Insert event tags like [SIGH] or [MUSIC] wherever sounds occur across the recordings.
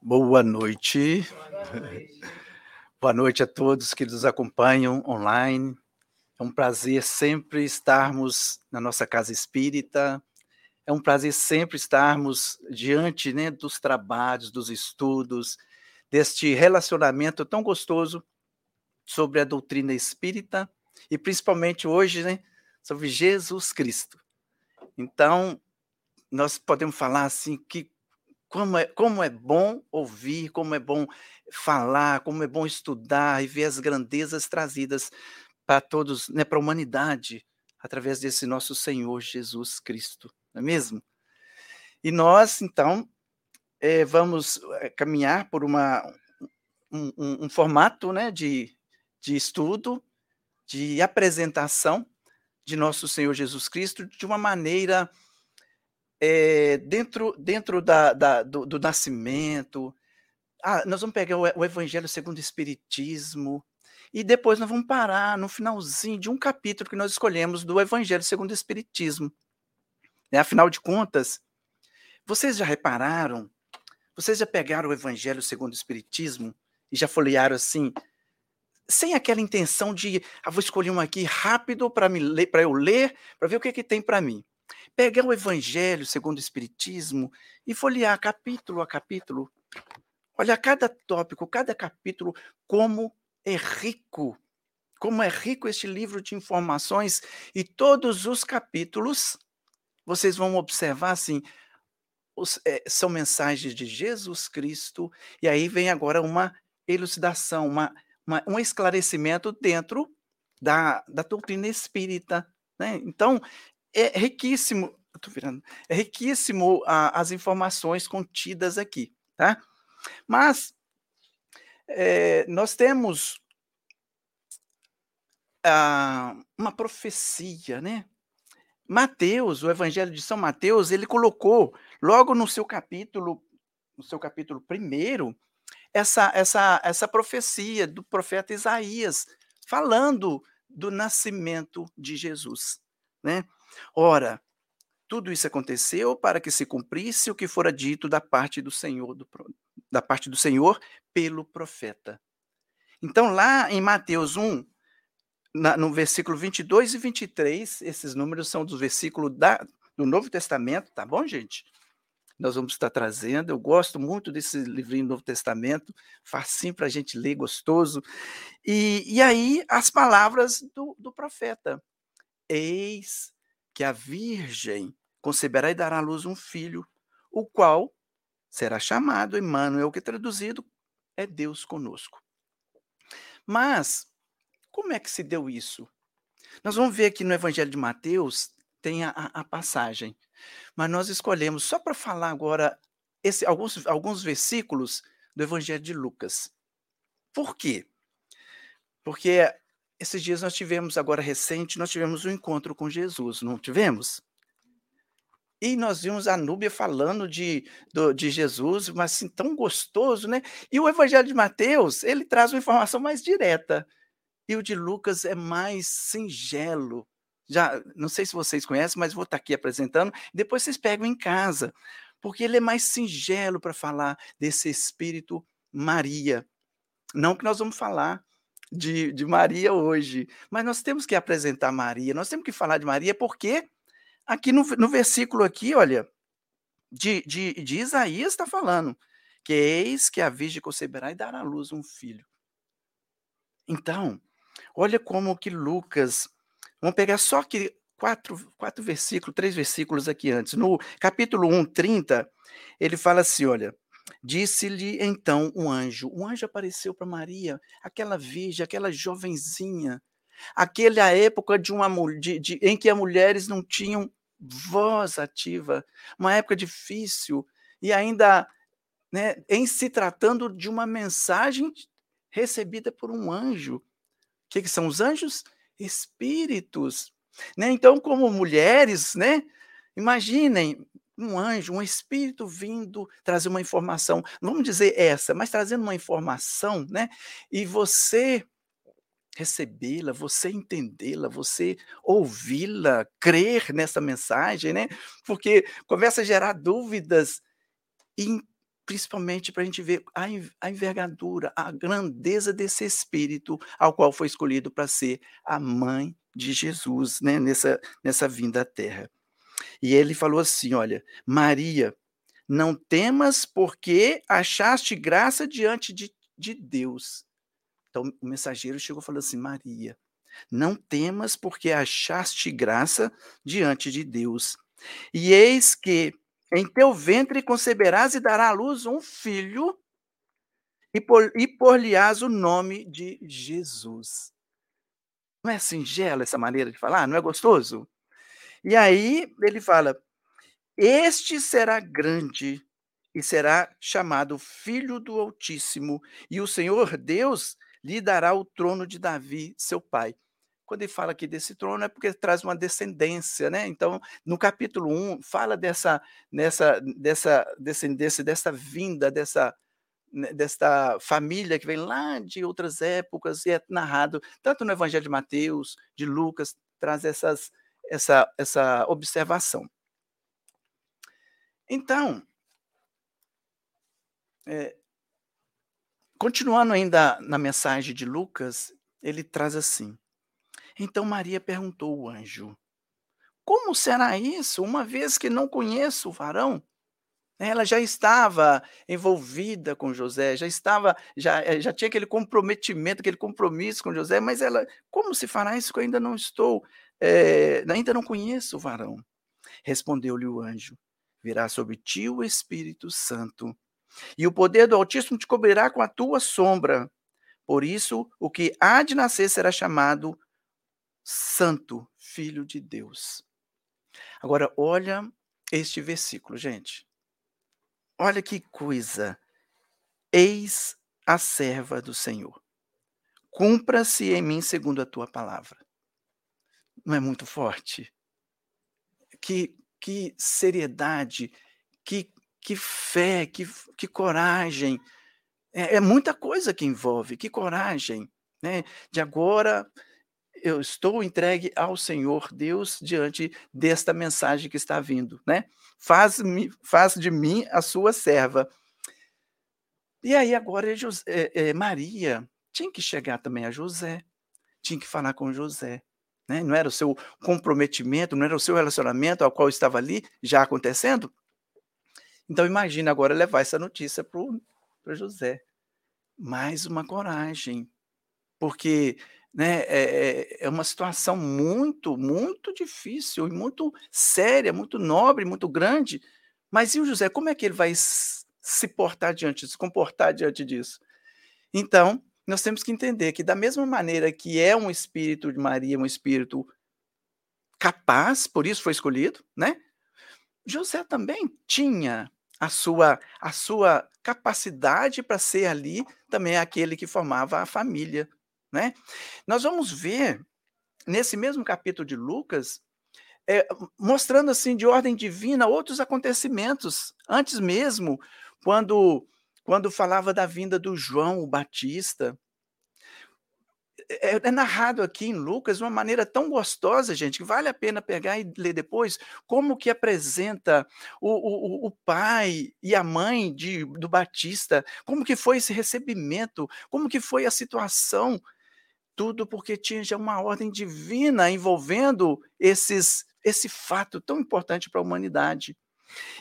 Boa noite. Boa noite a todos que nos acompanham online. É um prazer sempre estarmos na nossa casa espírita. É um prazer sempre estarmos diante né, dos trabalhos, dos estudos, deste relacionamento tão gostoso sobre a doutrina espírita e principalmente hoje né, sobre Jesus Cristo. Então, nós podemos falar assim que como é, como é bom ouvir, como é bom falar, como é bom estudar e ver as grandezas trazidas para todos, né, para a humanidade, através desse nosso Senhor Jesus Cristo, não é mesmo? E nós, então, é, vamos eh, caminhar por uma, um, um, um formato né, de, de estudo, de apresentação de nosso Senhor Jesus Cristo de uma maneira é, dentro, dentro da, da do, do, nascimento. Ah, nós vamos pegar o, o Evangelho segundo o Espiritismo, e depois nós vamos parar no finalzinho de um capítulo que nós escolhemos do Evangelho segundo o Espiritismo. É, afinal de contas, vocês já repararam? Vocês já pegaram o Evangelho segundo o Espiritismo e já folhearam assim, sem aquela intenção de, ah, vou escolher um aqui rápido para eu ler, para ver o que, que tem para mim pegar o Evangelho segundo o Espiritismo e folhear capítulo a capítulo. Olha cada tópico, cada capítulo, como é rico, como é rico este livro de informações e todos os capítulos, vocês vão observar assim, os, é, são mensagens de Jesus Cristo, e aí vem agora uma elucidação, uma, uma, um esclarecimento dentro da, da doutrina espírita. Né? Então, é riquíssimo, tô virando, é riquíssimo a, as informações contidas aqui, tá? Mas é, nós temos ah, uma profecia, né? Mateus, o Evangelho de São Mateus, ele colocou logo no seu capítulo, no seu capítulo primeiro, essa, essa, essa profecia do profeta Isaías, falando do nascimento de Jesus, né? Ora, tudo isso aconteceu para que se cumprisse o que fora dito da parte do Senhor, do, da parte do Senhor pelo profeta. Então, lá em Mateus 1, na, no versículo 22 e 23, esses números são dos versículos da, do Novo Testamento, tá bom, gente? Nós vamos estar trazendo. Eu gosto muito desse livrinho do Novo Testamento, facinho para a gente ler, gostoso. E, e aí, as palavras do, do profeta: Eis que a Virgem conceberá e dará à luz um filho, o qual será chamado Emmanuel, que traduzido é Deus conosco. Mas, como é que se deu isso? Nós vamos ver aqui no Evangelho de Mateus, tem a, a passagem, mas nós escolhemos só para falar agora esse, alguns, alguns versículos do Evangelho de Lucas. Por quê? Porque esses dias nós tivemos, agora recente, nós tivemos um encontro com Jesus, não tivemos? E nós vimos a Núbia falando de, do, de Jesus, mas assim, tão gostoso, né? E o Evangelho de Mateus, ele traz uma informação mais direta. E o de Lucas é mais singelo. Já, não sei se vocês conhecem, mas vou estar aqui apresentando. Depois vocês pegam em casa, porque ele é mais singelo para falar desse Espírito Maria. Não que nós vamos falar de, de Maria hoje. Mas nós temos que apresentar Maria, nós temos que falar de Maria, porque aqui no, no versículo aqui, olha, de, de, de Isaías está falando que eis que a Virgem conceberá e dará à luz um filho. Então, olha como que Lucas, vamos pegar só aqui quatro, quatro versículos, três versículos aqui antes. No capítulo 1, 30, ele fala assim, olha, Disse-lhe então um anjo. Um anjo apareceu para Maria, aquela virgem, aquela jovenzinha, aquela época de uma de, de, em que as mulheres não tinham voz ativa, uma época difícil e ainda, né, em se tratando de uma mensagem recebida por um anjo. O que, que são os anjos? Espíritos. Né? Então, como mulheres, né? Imaginem, um anjo, um espírito vindo trazer uma informação, não vamos dizer essa, mas trazendo uma informação, né? E você recebê-la, você entendê-la, você ouvi-la, crer nessa mensagem, né? Porque começa a gerar dúvidas e principalmente para a gente ver a, a envergadura, a grandeza desse Espírito ao qual foi escolhido para ser a mãe de Jesus, né, nessa, nessa vinda à Terra. E ele falou assim: Olha, Maria, não temas, porque achaste graça diante de, de Deus. Então o mensageiro chegou falando assim: Maria, não temas, porque achaste graça diante de Deus. E eis que em teu ventre conceberás e dará à luz um filho, e, por, e por-lhe-ás o nome de Jesus. Não é singela essa maneira de falar? Não é gostoso? E aí ele fala: Este será grande e será chamado Filho do Altíssimo, e o Senhor Deus lhe dará o trono de Davi, seu pai. Quando ele fala aqui desse trono é porque traz uma descendência, né? Então, no capítulo 1, fala dessa, nessa, dessa descendência, dessa vinda, dessa, né, desta família que vem lá de outras épocas e é narrado tanto no Evangelho de Mateus, de Lucas, traz essas, essa, essa observação. Então, é, continuando ainda na mensagem de Lucas, ele traz assim: então Maria perguntou ao anjo: Como será isso, uma vez que não conheço o varão? Ela já estava envolvida com José, já estava, já, eh, já tinha aquele comprometimento, aquele compromisso com José, mas ela, como se fará isso que eu ainda não estou, é, ainda não conheço o varão? Respondeu-lhe o anjo: Virá sobre ti o Espírito Santo, e o poder do Altíssimo te cobrirá com a tua sombra. Por isso, o que há de nascer será chamado Santo Filho de Deus. Agora, olha este versículo, gente. Olha que coisa. Eis a serva do Senhor. Cumpra-se em mim segundo a tua palavra. Não é muito forte? Que, que seriedade, que, que fé, que, que coragem. É, é muita coisa que envolve, que coragem. Né? De agora eu estou entregue ao Senhor Deus diante desta mensagem que está vindo, né? Faz, faz de mim a sua serva. E aí agora José, é, é, Maria tinha que chegar também a José, tinha que falar com José. Né? Não era o seu comprometimento, não era o seu relacionamento ao qual estava ali já acontecendo? Então imagina agora levar essa notícia para José. Mais uma coragem, porque né, é, é uma situação muito, muito difícil muito séria, muito nobre, muito grande. Mas e o José, como é que ele vai se portar diante, se comportar diante disso? Então, nós temos que entender que, da mesma maneira que é um espírito de Maria, um espírito capaz, por isso foi escolhido, né? José também tinha a sua, a sua capacidade para ser ali também aquele que formava a família né? Nós vamos ver, nesse mesmo capítulo de Lucas, é, mostrando assim de ordem divina outros acontecimentos, antes mesmo, quando, quando falava da vinda do João o Batista, é, é, narrado aqui em Lucas de uma maneira tão gostosa, gente, que vale a pena pegar e ler depois, como que apresenta o, o, o pai e a mãe de, do Batista, como que foi esse recebimento, como que foi a situação tudo porque tinha já uma ordem divina envolvendo esses, esse fato tão importante para a humanidade.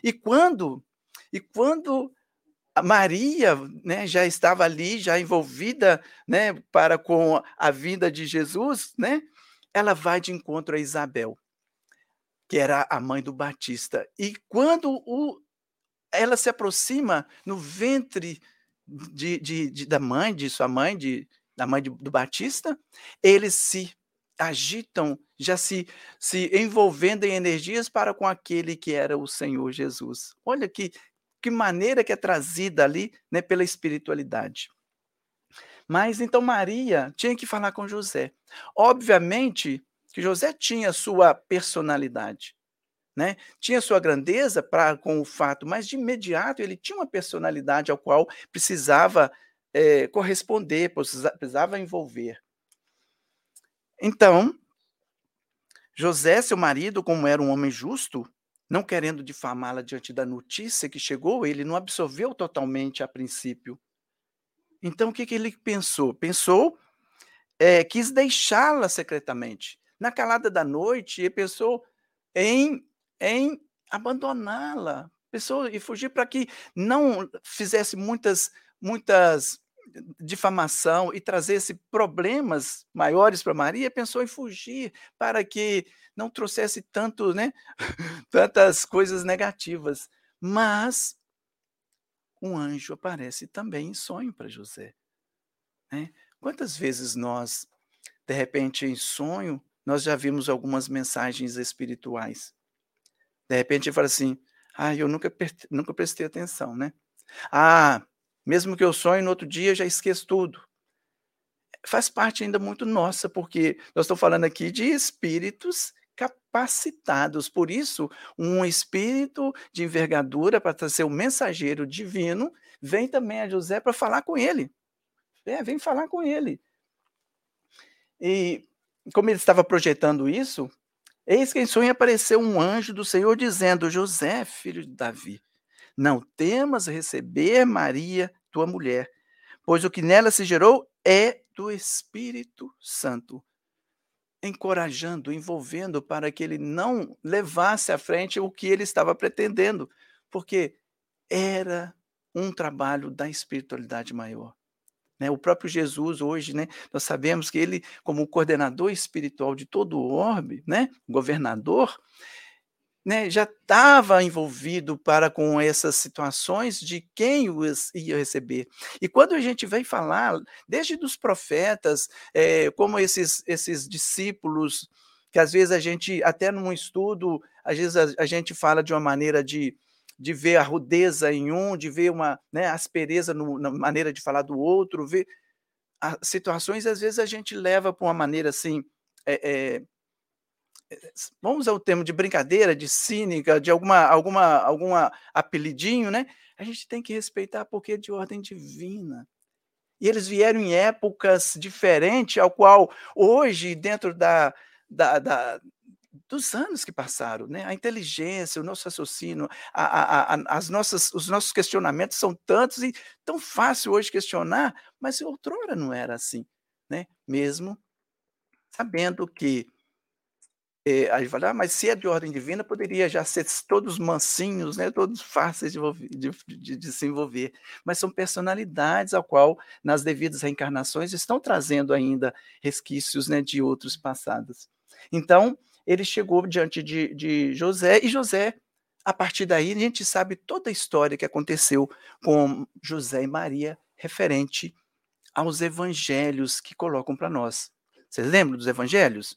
E quando, e quando Maria né, já estava ali, já envolvida né, para com a vinda de Jesus, né, ela vai de encontro a Isabel, que era a mãe do Batista. E quando o, ela se aproxima no ventre de, de, de, da mãe, de sua mãe, de, da mãe do Batista, eles se agitam, já se, se envolvendo em energias para com aquele que era o Senhor Jesus. Olha que, que maneira que é trazida ali né, pela espiritualidade. Mas então Maria tinha que falar com José. Obviamente que José tinha sua personalidade, né? Tinha sua grandeza para com o fato, mas de imediato ele tinha uma personalidade ao qual precisava é, corresponder, precisava envolver. Então, José, seu marido, como era um homem justo, não querendo difamá-la diante da notícia que chegou, ele não absorveu totalmente a princípio. Então, o que, que ele pensou? Pensou, é, quis deixá-la secretamente. Na calada da noite, ele pensou em, em abandoná-la, pensou em fugir para que não fizesse muitas, muitas difamação e trazesse problemas maiores para Maria, pensou em fugir para que não trouxesse tanto, né, [LAUGHS] tantas coisas negativas. Mas um anjo aparece também em sonho para José. Né? Quantas vezes nós, de repente, em sonho, nós já vimos algumas mensagens espirituais? De repente, fala assim: ah, eu nunca, nunca prestei atenção, né? Ah, mesmo que eu sonhe no outro dia, já esqueço tudo. Faz parte ainda muito nossa, porque nós estamos falando aqui de espíritos capacitados. Por isso, um espírito de envergadura para ser o mensageiro divino vem também a José para falar com ele. É, vem falar com ele. E como ele estava projetando isso, eis que em sonho apareceu um anjo do Senhor dizendo: José, filho de Davi, não temas receber Maria, tua mulher, pois o que nela se gerou é do Espírito Santo, encorajando, envolvendo para que ele não levasse à frente o que ele estava pretendendo, porque era um trabalho da espiritualidade maior. Né? O próprio Jesus, hoje, né, nós sabemos que ele, como coordenador espiritual de todo o orbe, né, governador, né, já estava envolvido para com essas situações de quem os ia receber. E quando a gente vem falar, desde dos profetas, é, como esses, esses discípulos, que às vezes a gente, até num estudo, às vezes a, a gente fala de uma maneira de, de ver a rudeza em um, de ver uma né, aspereza no, na maneira de falar do outro, ver as situações, às vezes a gente leva para uma maneira assim, é, é, vamos usar o termo de brincadeira, de cínica, de alguma, alguma, alguma apelidinho, né? A gente tem que respeitar porque é de ordem divina. E eles vieram em épocas diferentes, ao qual hoje, dentro da, da, da dos anos que passaram, né? A inteligência, o nosso raciocínio, a, a, a, as nossas, os nossos questionamentos são tantos e tão fácil hoje questionar, mas outrora não era assim, né? Mesmo sabendo que é, aí fala, ah, mas se é de ordem divina, poderia já ser todos mansinhos, né, todos fáceis de, de, de, de, se envolver. Mas são personalidades ao qual, nas devidas reencarnações, estão trazendo ainda resquícios né, de outros passados. Então, ele chegou diante de, de José, e José, a partir daí, a gente sabe toda a história que aconteceu com José e Maria, referente aos evangelhos que colocam para nós. Vocês lembram dos evangelhos?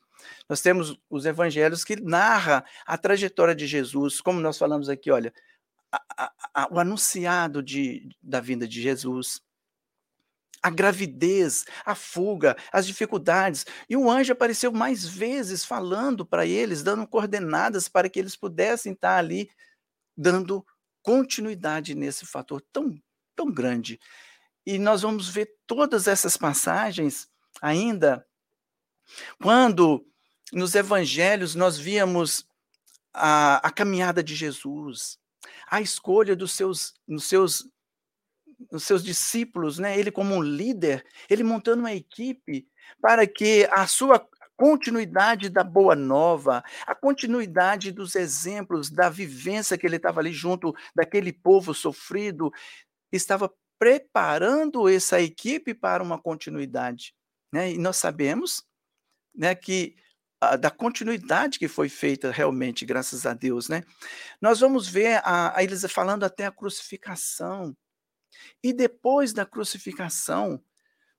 Nós temos os evangelhos que narra a trajetória de Jesus, como nós falamos aqui, olha, a, a, a, o anunciado de, da vinda de Jesus, a gravidez, a fuga, as dificuldades. E o anjo apareceu mais vezes falando para eles, dando coordenadas para que eles pudessem estar ali, dando continuidade nesse fator tão, tão grande. E nós vamos ver todas essas passagens ainda quando nos evangelhos nós víamos a, a caminhada de Jesus, a escolha dos seus, dos seus, dos seus discípulos, né? ele como um líder, ele montando uma equipe para que a sua continuidade da boa nova, a continuidade dos exemplos, da vivência que ele estava ali junto daquele povo sofrido, estava preparando essa equipe para uma continuidade. Né? E nós sabemos né, que da continuidade que foi feita realmente, graças a Deus, né? Nós vamos ver a, a eles falando até a crucificação. E depois da crucificação,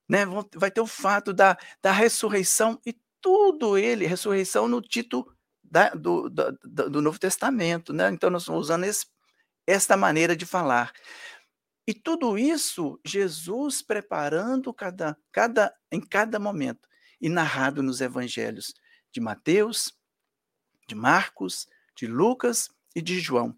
né, vai ter o fato da, da ressurreição e tudo ele, ressurreição no título da, do, do, do, Novo Testamento, né? Então nós estamos usando esse, esta maneira de falar. E tudo isso, Jesus preparando cada, cada, em cada momento e narrado nos evangelhos de Mateus, de Marcos, de Lucas e de João.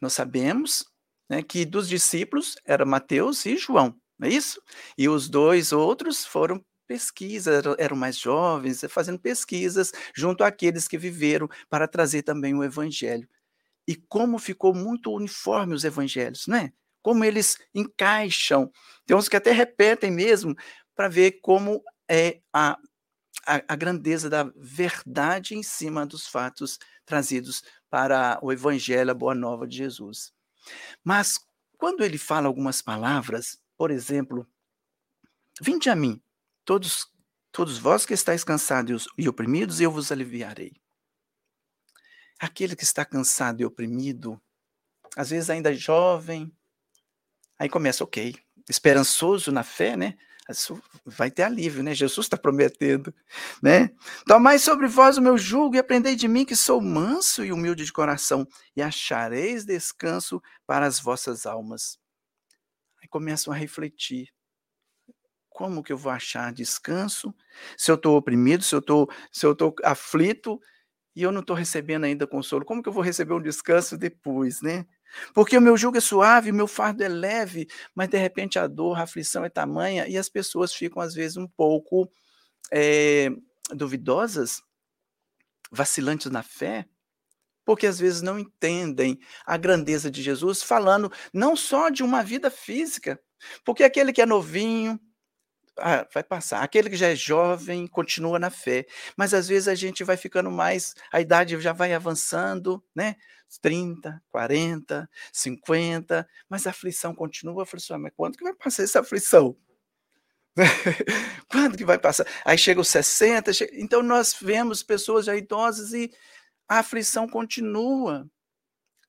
Nós sabemos né, que dos discípulos era Mateus e João, não é isso? E os dois outros foram pesquisas, eram mais jovens, fazendo pesquisas junto àqueles que viveram para trazer também o evangelho. e como ficou muito uniforme os evangelhos, né? Como eles encaixam. Tem uns que até repetem mesmo para ver como é a, a, a grandeza da verdade em cima dos fatos trazidos para o evangelho, a boa nova de Jesus. Mas quando ele fala algumas palavras, por exemplo, vinde a mim, todos todos vós que estáis cansados e oprimidos, eu vos aliviarei. Aquele que está cansado e oprimido, às vezes ainda jovem, aí começa, ok, esperançoso na fé, né? Vai ter alívio, né? Jesus está prometendo, né? Tomai sobre vós o meu jugo e aprendei de mim que sou manso e humilde de coração, e achareis descanso para as vossas almas. Aí começam a refletir. Como que eu vou achar descanso se eu estou oprimido, se eu se eu estou aflito e eu não estou recebendo ainda consolo? Como que eu vou receber um descanso depois, né? Porque o meu jugo é suave, o meu fardo é leve, mas de repente a dor, a aflição é tamanha e as pessoas ficam às vezes um pouco é, duvidosas, vacilantes na fé, porque às vezes não entendem a grandeza de Jesus, falando não só de uma vida física, porque aquele que é novinho, ah, vai passar. Aquele que já é jovem continua na fé, mas às vezes a gente vai ficando mais, a idade já vai avançando, né? 30, 40, 50, mas a aflição continua, a aflição, mas quando que vai passar essa aflição? [LAUGHS] quando que vai passar? Aí chega os 60, chega... então nós vemos pessoas já idosas e a aflição continua.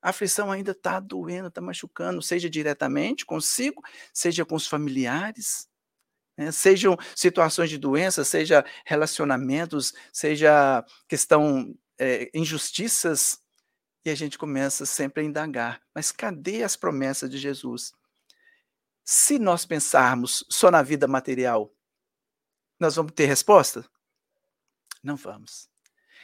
A aflição ainda está doendo, está machucando, seja diretamente consigo, seja com os familiares, né? sejam situações de doença, seja relacionamentos, seja questão, é, injustiças, e a gente começa sempre a indagar. Mas cadê as promessas de Jesus? Se nós pensarmos só na vida material, nós vamos ter resposta? Não vamos.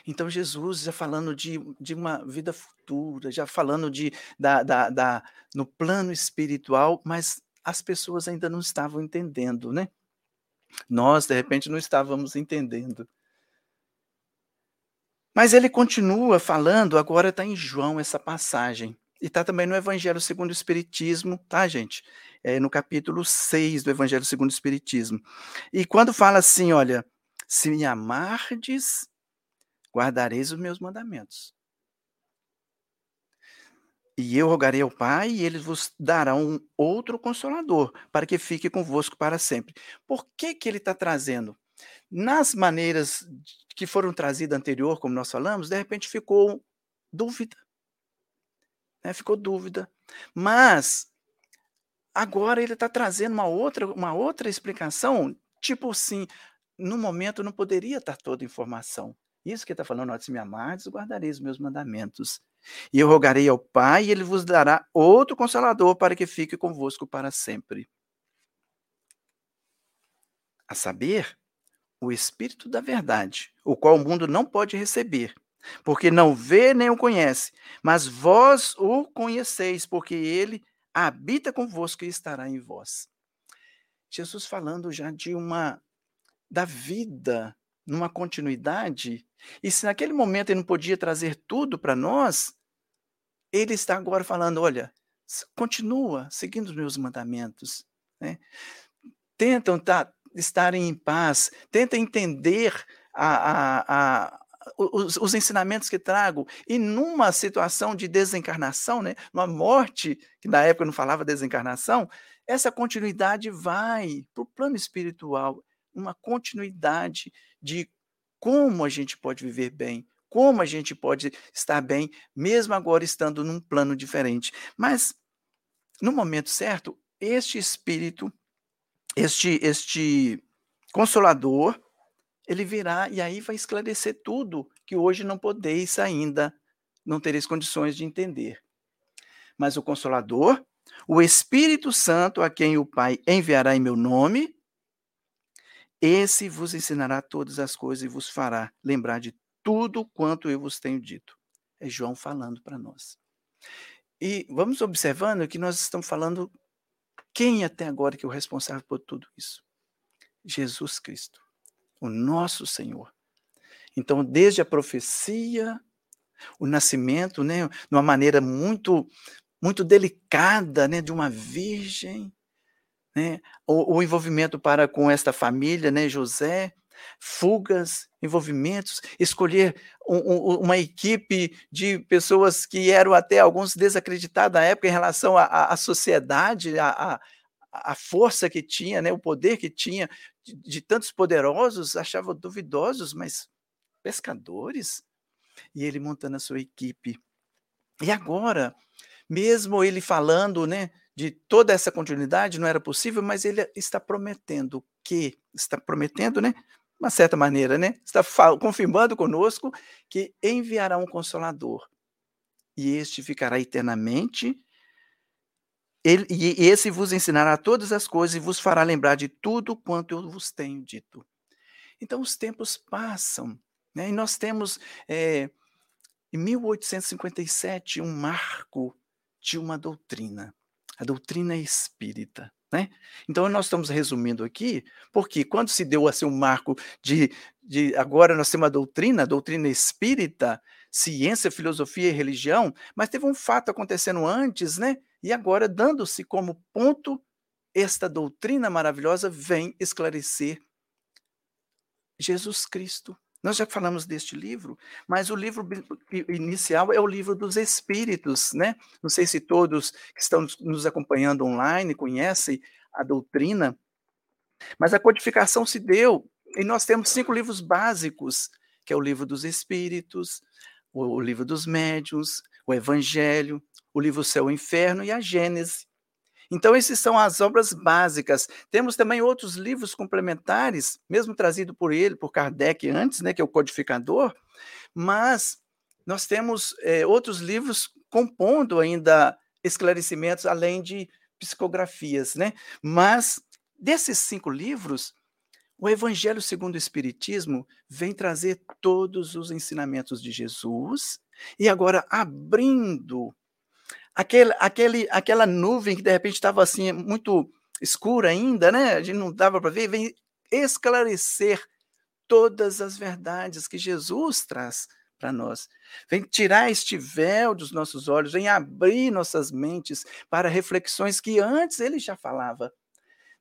Então, Jesus já falando de, de uma vida futura, já falando de, da, da, da, no plano espiritual, mas as pessoas ainda não estavam entendendo, né? Nós, de repente, não estávamos entendendo. Mas ele continua falando, agora está em João essa passagem. E está também no Evangelho segundo o Espiritismo, tá, gente? É no capítulo 6 do Evangelho segundo o Espiritismo. E quando fala assim, olha, se me amardes, guardareis os meus mandamentos. E eu rogarei ao Pai, e ele vos dará um outro consolador, para que fique convosco para sempre. Por que, que ele está trazendo? Nas maneiras que foram trazidas anterior, como nós falamos, de repente ficou dúvida. Né? Ficou dúvida. Mas agora ele está trazendo uma outra, uma outra explicação, tipo assim, no momento não poderia estar toda a informação. Isso que está falando, ó, se me amardes, guardareis os meus mandamentos. E eu rogarei ao Pai, e ele vos dará outro consolador para que fique convosco para sempre. A saber, o Espírito da Verdade, o qual o mundo não pode receber, porque não vê nem o conhece, mas vós o conheceis, porque ele habita convosco e estará em vós. Jesus falando já de uma da vida numa continuidade, e se naquele momento ele não podia trazer tudo para nós, ele está agora falando: olha, continua seguindo os meus mandamentos. Né? Tentam tá, estarem em paz, tenta entender a, a, a, os, os, ensinamentos que trago. E numa situação de desencarnação, né, numa morte, que na época não falava desencarnação, essa continuidade vai para o plano espiritual uma continuidade de como a gente pode viver bem, como a gente pode estar bem, mesmo agora estando num plano diferente. Mas, no momento certo, este espírito, este, este consolador, ele virá e aí vai esclarecer tudo que hoje não podeis ainda, não tereis condições de entender. Mas o consolador, o Espírito Santo, a quem o Pai enviará em meu nome, esse vos ensinará todas as coisas e vos fará lembrar de tudo quanto eu vos tenho dito. É João falando para nós. E vamos observando que nós estamos falando quem até agora que é o responsável por tudo isso? Jesus Cristo, o nosso Senhor. Então, desde a profecia o nascimento, né, de uma maneira muito muito delicada, né, de uma virgem, né, o, o envolvimento para com esta família, né, José, fugas, envolvimentos, escolher um, um, uma equipe de pessoas que eram até alguns desacreditados na época em relação à, sociedade, à, força que tinha, né, o poder que tinha de, de tantos poderosos, achavam duvidosos, mas pescadores? E ele montando a sua equipe. E agora, mesmo ele falando, né, de toda essa continuidade, não era possível, mas ele está prometendo que, está prometendo, né, uma certa maneira, né, está confirmando conosco que enviará um consolador. E este ficará eternamente ele, e esse vos ensinará todas as coisas e vos fará lembrar de tudo quanto eu vos tenho dito. Então os tempos passam, né? e nós temos é, em 1857 um marco de uma doutrina, a doutrina espírita. Né? Então, nós estamos resumindo aqui, porque quando se deu assim, um marco de, de. Agora nós temos a doutrina, a doutrina espírita, ciência, filosofia e religião, mas teve um fato acontecendo antes, né? E agora, dando-se como ponto, esta doutrina maravilhosa vem esclarecer Jesus Cristo. Nós já falamos deste livro, mas o livro inicial é o livro dos Espíritos, né? Não sei se todos que estão nos acompanhando online conhecem a doutrina, mas a codificação se deu e nós temos cinco livros básicos, que é o livro dos Espíritos, o livro dos Médiuns, o Evangelho, o livro Céu e Inferno e a Gênese. Então, essas são as obras básicas. Temos também outros livros complementares, mesmo trazido por ele, por Kardec antes, né, que é o Codificador, mas nós temos é, outros livros compondo ainda esclarecimentos, além de psicografias. Né? Mas, desses cinco livros, o Evangelho segundo o Espiritismo vem trazer todos os ensinamentos de Jesus e agora abrindo aquele, aquele, aquela nuvem que de repente estava assim muito escura ainda, né? A gente não dava para ver, vem esclarecer todas as verdades que Jesus traz para nós. Vem tirar este véu dos nossos olhos, vem abrir nossas mentes para reflexões que antes ele já falava.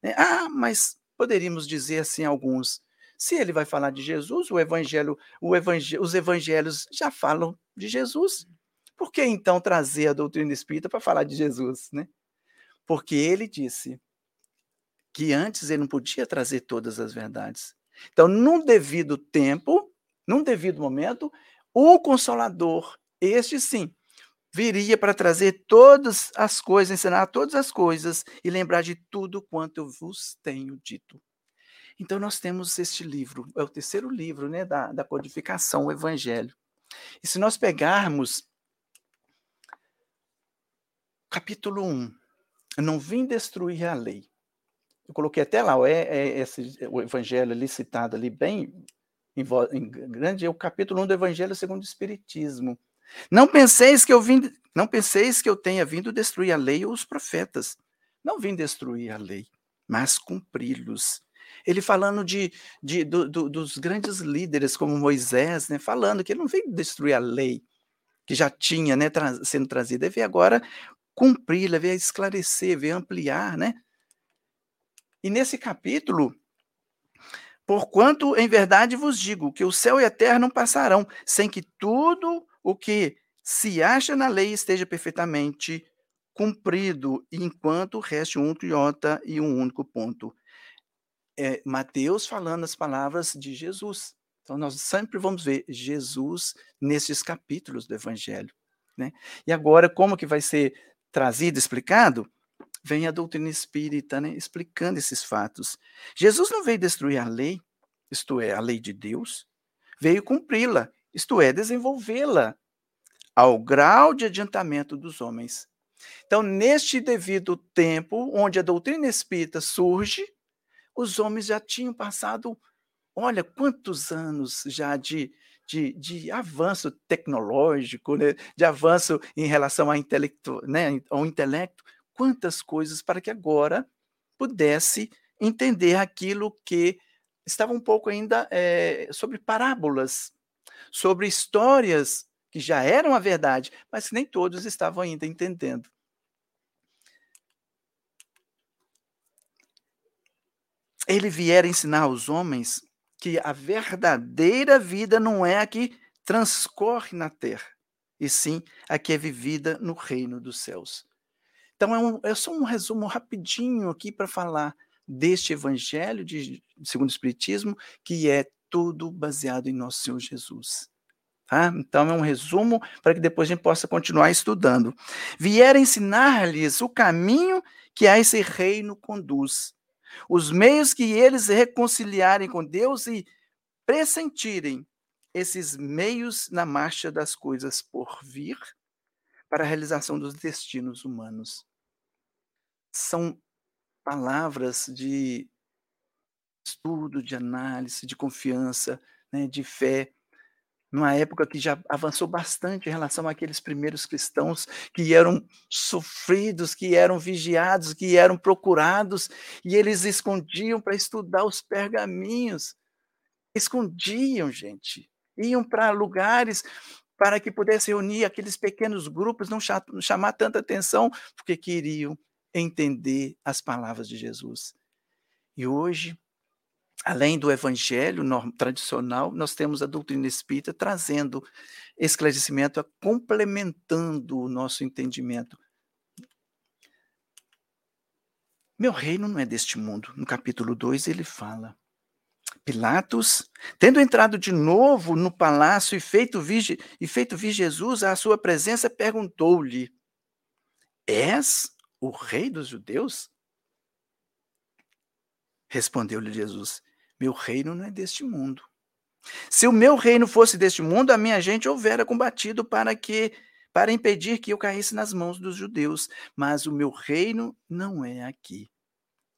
Né? Ah, mas poderíamos dizer assim alguns. Se ele vai falar de Jesus, o evangelho, o evangelho, os evangelhos já falam de Jesus. Por que então trazer a doutrina espírita para falar de Jesus, né? Porque ele disse que antes ele não podia trazer todas as verdades. Então, num devido tempo, num devido momento, o consolador, este sim, viria para trazer todas as coisas, ensinar todas as coisas e lembrar de tudo quanto eu vos tenho dito. Então, nós temos este livro, é o terceiro livro né, da, da codificação, o Evangelho. E se nós pegarmos capítulo 1. Eu não vim destruir a lei. Eu coloquei até lá, é, é esse, o evangelho ali citado ali, bem em, em grande, é o capítulo 1 do evangelho segundo o Espiritismo. Não penseis que eu vim, não penseis que eu tenha vindo destruir a lei ou os profetas. Não vim destruir a lei, mas cumpri-los. Ele falando de, de do, do, dos grandes líderes como Moisés, né, falando que ele não veio destruir a lei que já tinha né, tra sendo trazida, ele veio agora cumpri-la, veio esclarecer, veio ampliar, né? E nesse capítulo, porquanto em verdade vos digo que o céu e a terra não passarão sem que tudo o que se acha na lei esteja perfeitamente cumprido, enquanto reste um iota e um único ponto. É Mateus falando as palavras de Jesus. Então, nós sempre vamos ver Jesus nesses capítulos do Evangelho. Né? E agora, como que vai ser trazido, explicado, vem a doutrina espírita né, explicando esses fatos. Jesus não veio destruir a lei, isto é, a lei de Deus, veio cumpri-la, isto é, desenvolvê-la ao grau de adiantamento dos homens. Então, neste devido tempo, onde a doutrina espírita surge, os homens já tinham passado, olha, quantos anos já de de, de avanço tecnológico, né? de avanço em relação ao intelecto, né? ao intelecto, quantas coisas para que agora pudesse entender aquilo que estava um pouco ainda é, sobre parábolas, sobre histórias que já eram a verdade, mas que nem todos estavam ainda entendendo. Ele vier ensinar aos homens que a verdadeira vida não é a que transcorre na terra, e sim a que é vivida no reino dos céus. Então, é, um, é só um resumo rapidinho aqui para falar deste evangelho de segundo o Espiritismo, que é tudo baseado em nosso Senhor Jesus. Tá? Então, é um resumo para que depois a gente possa continuar estudando. Vier ensinar-lhes o caminho que a esse reino conduz, os meios que eles reconciliarem com Deus e pressentirem esses meios na marcha das coisas por vir para a realização dos destinos humanos. São palavras de estudo, de análise, de confiança, né, de fé, numa época que já avançou bastante em relação àqueles primeiros cristãos que eram sofridos, que eram vigiados, que eram procurados, e eles escondiam para estudar os pergaminhos. Escondiam, gente. Iam para lugares para que pudessem reunir aqueles pequenos grupos, não chamar tanta atenção, porque queriam entender as palavras de Jesus. E hoje, além do evangelho tradicional, nós temos a doutrina espírita trazendo esclarecimento, complementando o nosso entendimento. Meu reino não é deste mundo. No capítulo 2 ele fala. Pilatos, tendo entrado de novo no palácio e feito vir, e feito vir Jesus à sua presença, perguntou-lhe: És o rei dos judeus? Respondeu-lhe Jesus: Meu reino não é deste mundo. Se o meu reino fosse deste mundo, a minha gente houvera combatido para que para impedir que eu caísse nas mãos dos judeus, mas o meu reino não é aqui.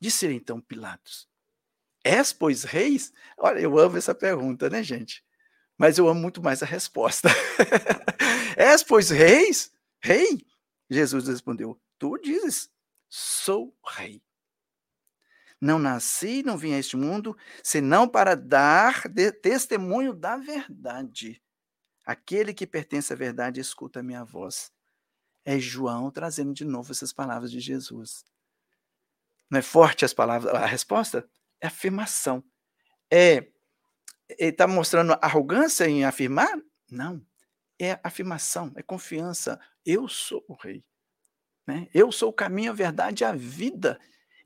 Disse então Pilatos: És, pois, reis? Olha, eu amo essa pergunta, né, gente? Mas eu amo muito mais a resposta. [LAUGHS] És, pois, reis? Rei? Jesus respondeu: Tu dizes, sou rei. Não nasci, não vim a este mundo, senão para dar testemunho da verdade. Aquele que pertence à verdade escuta a minha voz. É João trazendo de novo essas palavras de Jesus. Não é forte as palavras? A resposta é afirmação. É ele está mostrando arrogância em afirmar? Não. É afirmação, é confiança. Eu sou o rei. Né? Eu sou o caminho, a verdade e a vida.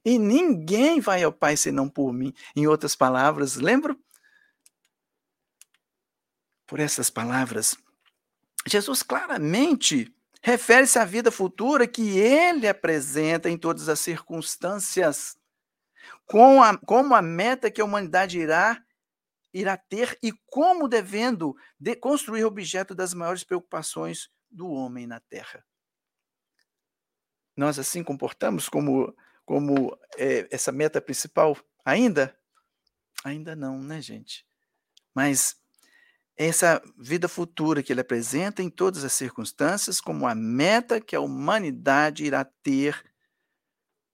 E ninguém vai ao Pai senão por mim. Em outras palavras, lembro? Por essas palavras, Jesus claramente refere-se à vida futura que ele apresenta em todas as circunstâncias, com a, como a meta que a humanidade irá irá ter e como devendo de construir objeto das maiores preocupações do homem na Terra nós assim comportamos como, como é, essa meta principal ainda? Ainda não, né, gente? Mas essa vida futura que ele apresenta em todas as circunstâncias como a meta que a humanidade irá ter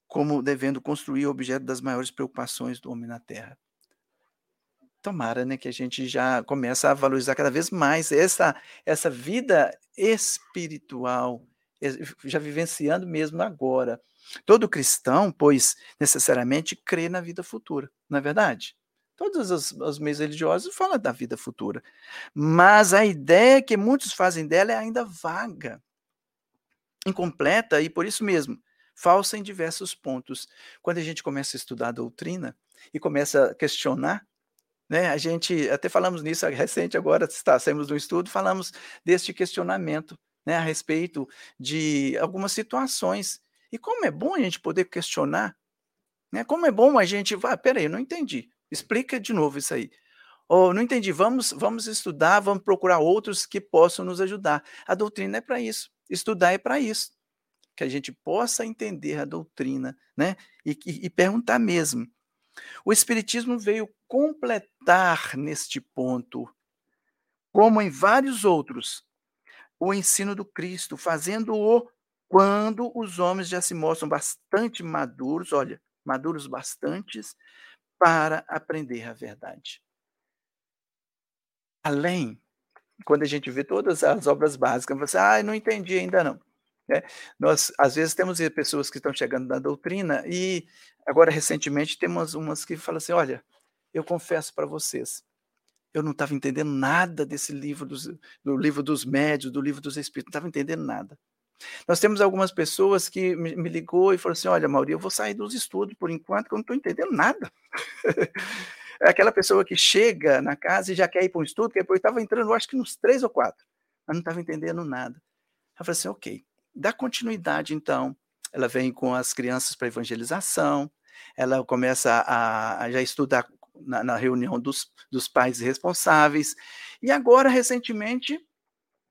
como devendo construir o objeto das maiores preocupações do homem na Terra. Tomara, né, que a gente já comece a valorizar cada vez mais essa essa vida espiritual já vivenciando mesmo agora. Todo cristão, pois, necessariamente crê na vida futura, não é verdade? Todos os, os meios religiosos falam da vida futura. Mas a ideia que muitos fazem dela é ainda vaga, incompleta e, por isso mesmo, falsa em diversos pontos. Quando a gente começa a estudar a doutrina e começa a questionar, né, a gente até falamos nisso recente agora, está, saímos do estudo, falamos deste questionamento né, a respeito de algumas situações. E como é bom a gente poder questionar, né? Como é bom a gente, ah, peraí, não entendi. Explica de novo isso aí. Ou não entendi, vamos, vamos estudar, vamos procurar outros que possam nos ajudar. A doutrina é para isso, estudar é para isso. Que a gente possa entender a doutrina, né? E, e, e perguntar mesmo. O Espiritismo veio completar neste ponto, como em vários outros, o ensino do Cristo, fazendo-o quando os homens já se mostram bastante maduros, olha, maduros bastantes, para aprender a verdade. Além quando a gente vê todas as obras básicas, você, ah, não entendi ainda não. É, nós, às vezes, temos pessoas que estão chegando na doutrina e, agora, recentemente, temos umas que falam assim, olha, eu confesso para vocês, eu não estava entendendo nada desse livro, dos, do livro dos médios, do livro dos espíritos, não estava entendendo nada. Nós temos algumas pessoas que me, ligou e falou assim, olha, Mauri, eu vou sair dos estudos por enquanto, que eu não estou entendendo nada. [LAUGHS] é aquela pessoa que chega na casa e já quer ir para um estudo, que depois estava entrando, eu acho que nos três ou quatro, mas não estava entendendo nada. Ela falou assim, ok, dá continuidade então. Ela vem com as crianças para evangelização, ela começa a, a já estudar na, na, reunião dos, dos pais responsáveis, e agora, recentemente,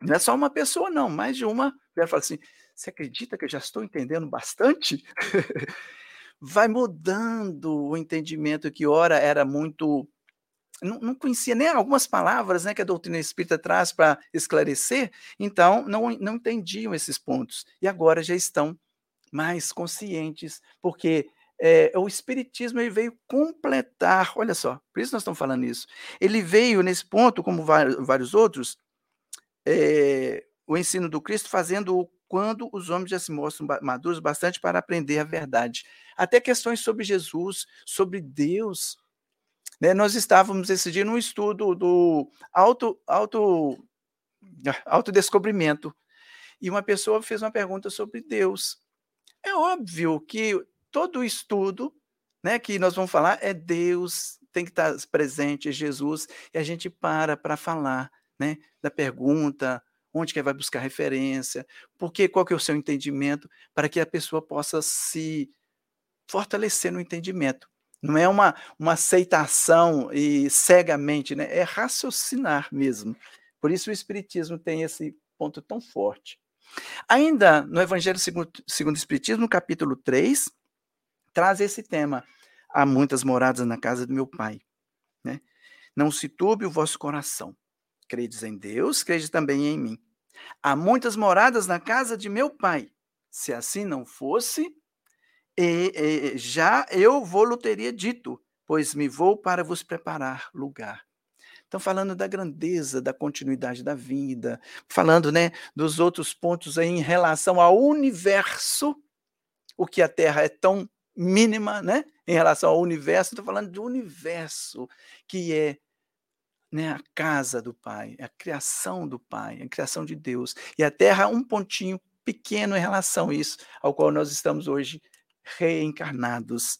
não é só uma pessoa, não, mais de uma, ela fala assim, você acredita que eu já estou entendendo bastante? [LAUGHS] vai mudando o entendimento que ora era muito não, não, conhecia nem algumas palavras né, que a doutrina espírita traz para esclarecer, então não, não entendiam esses pontos. E agora já estão mais conscientes, porque é, o Espiritismo ele veio completar, olha só, por isso nós estamos falando isso. Ele veio nesse ponto, como vários outros, é, o ensino do Cristo fazendo quando os homens já se mostram maduros bastante para aprender a verdade. Até questões sobre Jesus, sobre Deus. Né? Nós estávamos esse dia estudo do auto, auto, autodescobrimento, e uma pessoa fez uma pergunta sobre Deus. É óbvio que todo estudo né, que nós vamos falar é Deus, tem que estar presente, é Jesus, e a gente para para falar né, da pergunta, onde que vai buscar referência, porque qual que é o seu entendimento, para que a pessoa possa se fortalecer no entendimento. Não é uma, uma aceitação e cegamente, né? é raciocinar mesmo. Por isso o Espiritismo tem esse ponto tão forte. Ainda no Evangelho segundo, segundo o Espiritismo, no capítulo 3, traz esse tema. Há muitas moradas na casa do meu Pai. Né? Não se turbe o vosso coração. Credes em Deus, crede também em mim. Há muitas moradas na casa de meu pai. Se assim não fosse, e, e, já eu vou teria dito, pois me vou para vos preparar lugar. Estão falando da grandeza, da continuidade da vida, falando né, dos outros pontos aí em relação ao universo, o que a Terra é tão mínima, né? Em relação ao universo, estou falando do universo, que é né, a casa do Pai, a criação do Pai, a criação de Deus. E a Terra é um pontinho pequeno em relação a isso, ao qual nós estamos hoje reencarnados.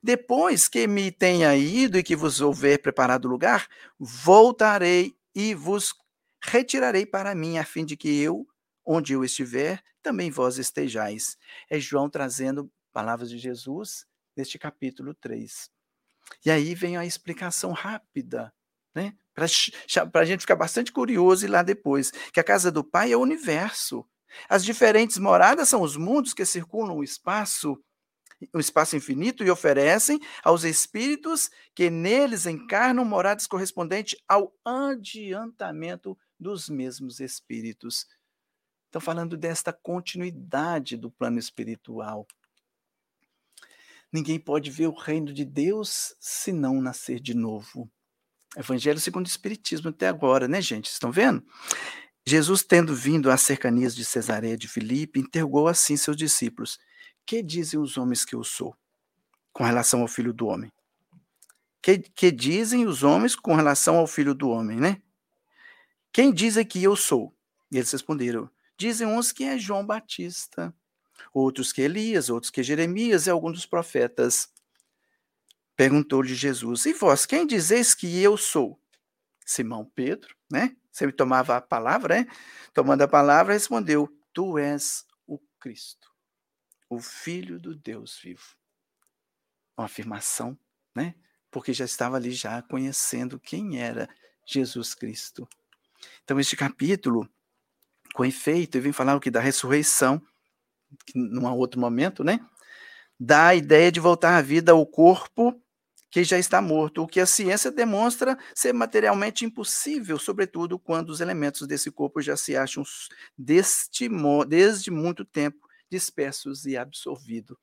Depois que me tenha ido e que vos houver preparado lugar, voltarei e vos retirarei para mim, a fim de que eu, onde eu estiver, também vós estejais. É João trazendo palavras de Jesus neste capítulo 3. E aí vem a explicação rápida né? Para a gente ficar bastante curioso e lá depois, que a casa do Pai é o universo. As diferentes moradas são os mundos que circulam o espaço, o espaço infinito, e oferecem aos espíritos que neles encarnam moradas correspondentes ao adiantamento dos mesmos espíritos. Estão falando desta continuidade do plano espiritual. Ninguém pode ver o reino de Deus se não nascer de novo. Evangelho segundo o Espiritismo até agora, né, gente? Estão vendo? Jesus, tendo vindo às cercanias de Cesareia de Filipe, interrogou assim seus discípulos: Que dizem os homens que eu sou? Com relação ao filho do homem. Que, que dizem os homens com relação ao filho do homem, né? Quem dizem que eu sou? E eles responderam: Dizem uns que é João Batista, outros que Elias, outros que Jeremias e alguns dos profetas. Perguntou-lhe Jesus: E vós, quem dizeis que eu sou? Simão Pedro, né? Sempre tomava a palavra, né? Tomando a palavra, respondeu: Tu és o Cristo, o Filho do Deus vivo. Uma afirmação, né? Porque já estava ali já conhecendo quem era Jesus Cristo. Então, este capítulo, com efeito, ele vem falar o que? Da ressurreição, num outro momento, né? Dá a ideia de voltar à vida ao corpo que já está morto, o que a ciência demonstra ser materialmente impossível, sobretudo quando os elementos desse corpo já se acham deste, desde muito tempo dispersos e absorvidos.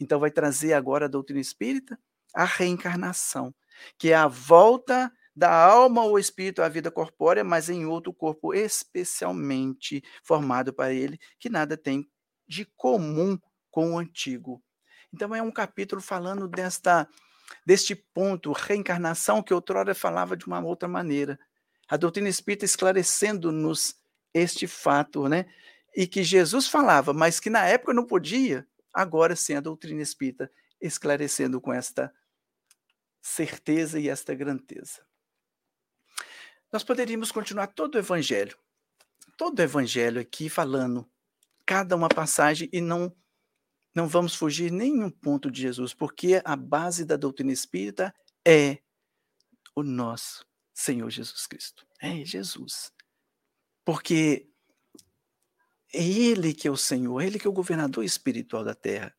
Então, vai trazer agora a doutrina espírita a reencarnação, que é a volta da alma ou espírito à vida corpórea, mas em outro corpo especialmente formado para ele, que nada tem de comum com o antigo. Então é um capítulo falando desta deste ponto, reencarnação que outrora falava de uma outra maneira. A doutrina espírita esclarecendo-nos este fato, né? E que Jesus falava, mas que na época não podia, agora sim a doutrina espírita esclarecendo com esta certeza e esta grandeza. Nós poderíamos continuar todo o evangelho, todo o evangelho aqui falando cada uma passagem e não não vamos fugir nenhum ponto de Jesus, porque a base da doutrina espírita é o nosso Senhor Jesus Cristo. É Jesus. Porque é Ele que é o Senhor, Ele que é o governador espiritual da terra.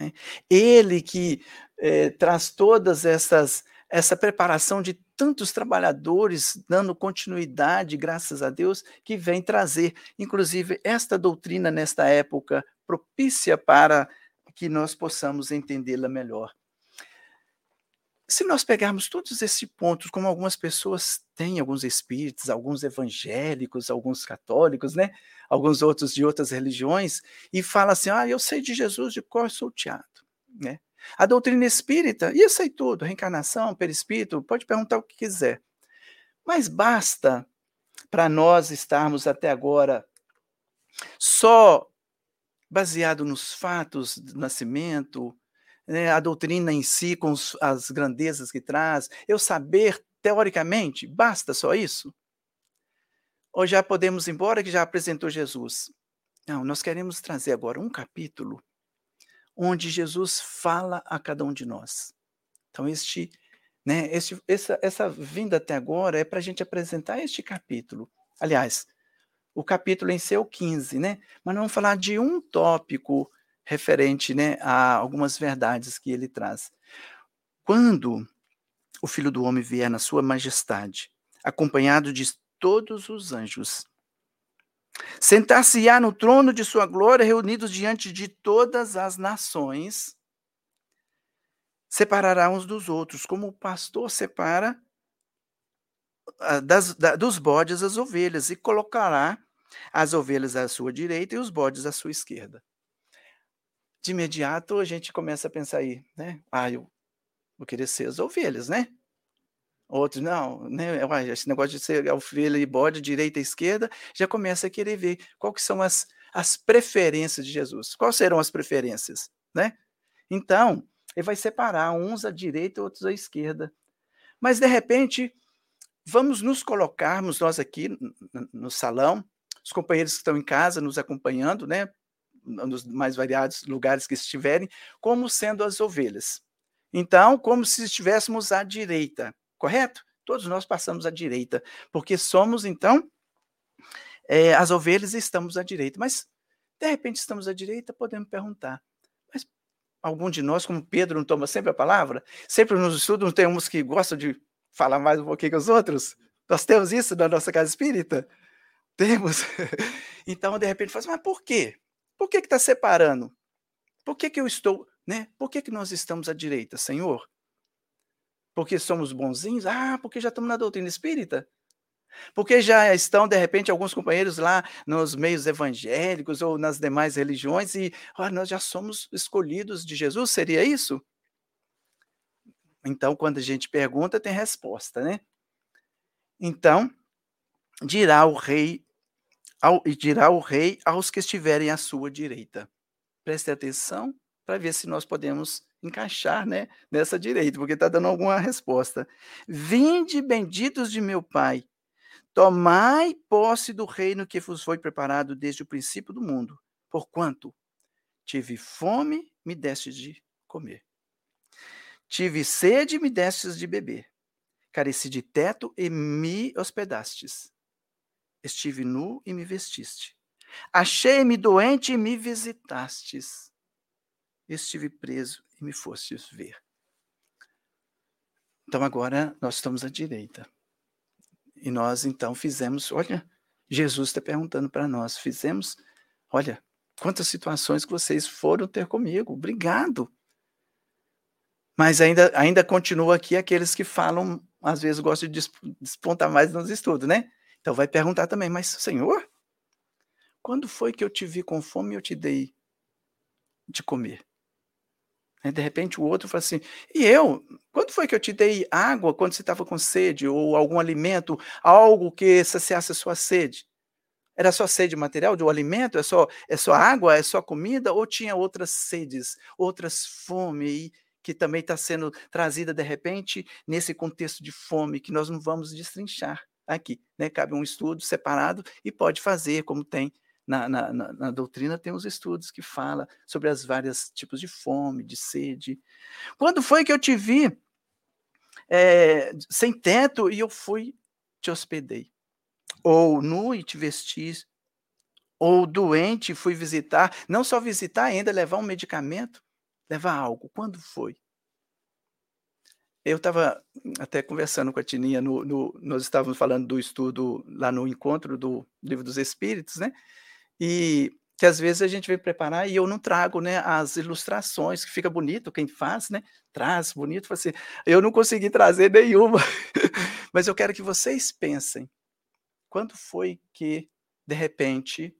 Né? Ele que é, traz todas essas essa preparação de tantos trabalhadores dando continuidade, graças a Deus, que vem trazer, inclusive, esta doutrina nesta época propícia para que nós possamos entendê-la melhor. Se nós pegarmos todos esses pontos, como algumas pessoas têm, alguns espíritos, alguns evangélicos, alguns católicos, né? alguns outros de outras religiões, e fala assim: ah, eu sei de Jesus de cor salteado. Né? A doutrina espírita, e eu sei tudo, reencarnação, perispírito, pode perguntar o que quiser. Mas basta para nós estarmos até agora só baseado nos fatos do nascimento, né, a doutrina em si, com os, as grandezas que traz, eu saber teoricamente, basta só isso? Ou já podemos ir embora que já apresentou Jesus? Não, nós queremos trazer agora um capítulo onde Jesus fala a cada um de nós. Então, este, né, este, essa, essa vinda até agora é para a gente apresentar este capítulo. Aliás, o capítulo em seu 15, né? Mas vamos falar de um tópico referente né, a algumas verdades que ele traz. Quando o Filho do Homem vier na sua majestade, acompanhado de todos os anjos, Sentar-se-á no trono de sua glória, reunidos diante de todas as nações, separará uns dos outros, como o pastor separa ah, das, da, dos bodes as ovelhas, e colocará as ovelhas à sua direita e os bodes à sua esquerda. De imediato a gente começa a pensar aí, né? Ah, eu vou querer ser as ovelhas, né? Outros, não, né, esse negócio de ser ovelha e bode, direita e esquerda, já começa a querer ver qual que são as, as preferências de Jesus. Quais serão as preferências, né? Então, ele vai separar uns à direita e outros à esquerda. Mas, de repente, vamos nos colocarmos, nós aqui no salão, os companheiros que estão em casa nos acompanhando, né, nos mais variados lugares que estiverem, como sendo as ovelhas. Então, como se estivéssemos à direita correto? Todos nós passamos à direita, porque somos, então, é, as ovelhas e estamos à direita. Mas, de repente, estamos à direita, podemos perguntar. Mas algum de nós, como Pedro, não toma sempre a palavra? Sempre nos estudos tem uns que gostam de falar mais um pouquinho que os outros? Nós temos isso na nossa casa espírita? Temos. [LAUGHS] Então, de repente, fala assim, mas por quê? Por que está separando? Por que, que eu estou, né? Por que, que nós estamos à direita, Senhor? Porque somos bonzinhos? Ah, porque já estamos na doutrina espírita. Porque já estão, de repente, alguns companheiros lá nos meios evangélicos ou nas demais religiões e ah, nós já somos escolhidos de Jesus? Seria isso? Então, quando a gente pergunta, tem resposta, né? Então, dirá o rei, ao, dirá o rei aos que estiverem à sua direita. Preste atenção para ver se nós podemos encaixar né, nessa direita, porque está dando alguma resposta. Vinde, benditos de meu Pai, tomai posse do reino que vos foi preparado desde o princípio do mundo, porquanto tive fome, me destes de comer. Tive sede, me destes de beber. Careci de teto e me hospedastes. Estive nu e me vestiste. Achei-me doente e me visitastes. Estive preso me fostes ver. Então agora nós estamos à direita. E nós então fizemos, olha, Jesus está perguntando para nós, fizemos, olha, quantas situações que vocês foram ter comigo, obrigado. Mas ainda, ainda continua aqui aqueles que falam às vezes gosta de despontar mais nos estudos, né? Então vai perguntar também, mas Senhor, quando foi que eu te vi com fome e eu te dei de comer? De repente o outro fala assim, e eu? Quando foi que eu te dei água quando você estava com sede? Ou algum alimento, algo que saciasse a sua sede? Era só sede material, de um alimento? É só, é só água? É só comida? Ou tinha outras sedes, outras fome que também está sendo trazida de repente nesse contexto de fome que nós não vamos destrinchar aqui. Né? Cabe um estudo separado e pode fazer, como tem na, na, na, na doutrina, tem os estudos que fala sobre as várias tipos de fome, de sede. Quando foi que eu te vi é, sem teto e eu fui, te hospedei? ou nu e te vestir, ou doente fui visitar, não só visitar ainda, levar um medicamento, levar algo. Quando foi? Eu estava até conversando com a Tininha, no, no, nós estávamos falando do estudo lá no encontro do Livro dos Espíritos, né? E que às vezes a gente vem preparar e eu não trago né, as ilustrações, que fica bonito, quem faz, né? Traz bonito, assim, eu não consegui trazer nenhuma, [LAUGHS] mas eu quero que vocês pensem quando foi que, de repente,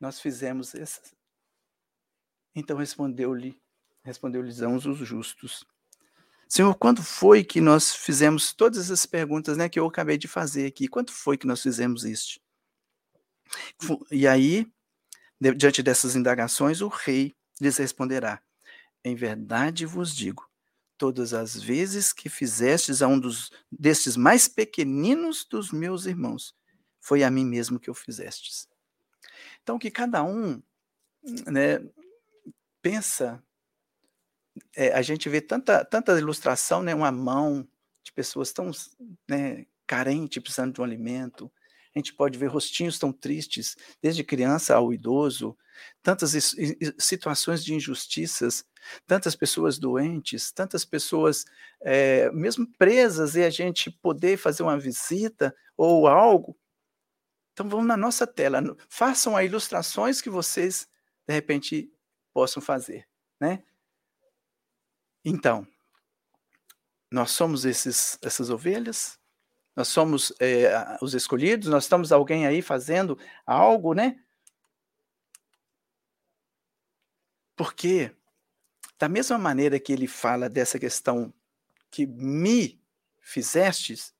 nós fizemos isso? Então respondeu-lhe, respondeu-lhes os justos. Senhor, quando foi que nós fizemos todas essas perguntas, né, que eu acabei de fazer aqui? Quando foi que nós fizemos isso? E aí, diante dessas indagações, o rei lhes responderá: Em verdade vos digo, todas as vezes que fizestes a um dos destes mais pequeninos dos meus irmãos, foi a mim mesmo que o fizestes. Então, que cada um né, pensa, é, a gente vê tanta, tanta ilustração, né, uma mão de pessoas tão né, carentes, precisando de um alimento, a gente pode ver rostinhos tão tristes, desde criança ao idoso, tantas situações de injustiças, tantas pessoas doentes, tantas pessoas é, mesmo presas, e a gente poder fazer uma visita ou algo, então vamos na nossa tela, façam as ilustrações que vocês de repente possam fazer, né? Então, nós somos esses, essas ovelhas, nós somos é, os escolhidos, nós estamos alguém aí fazendo algo, né? Porque, da mesma maneira que ele fala dessa questão que me fizestes,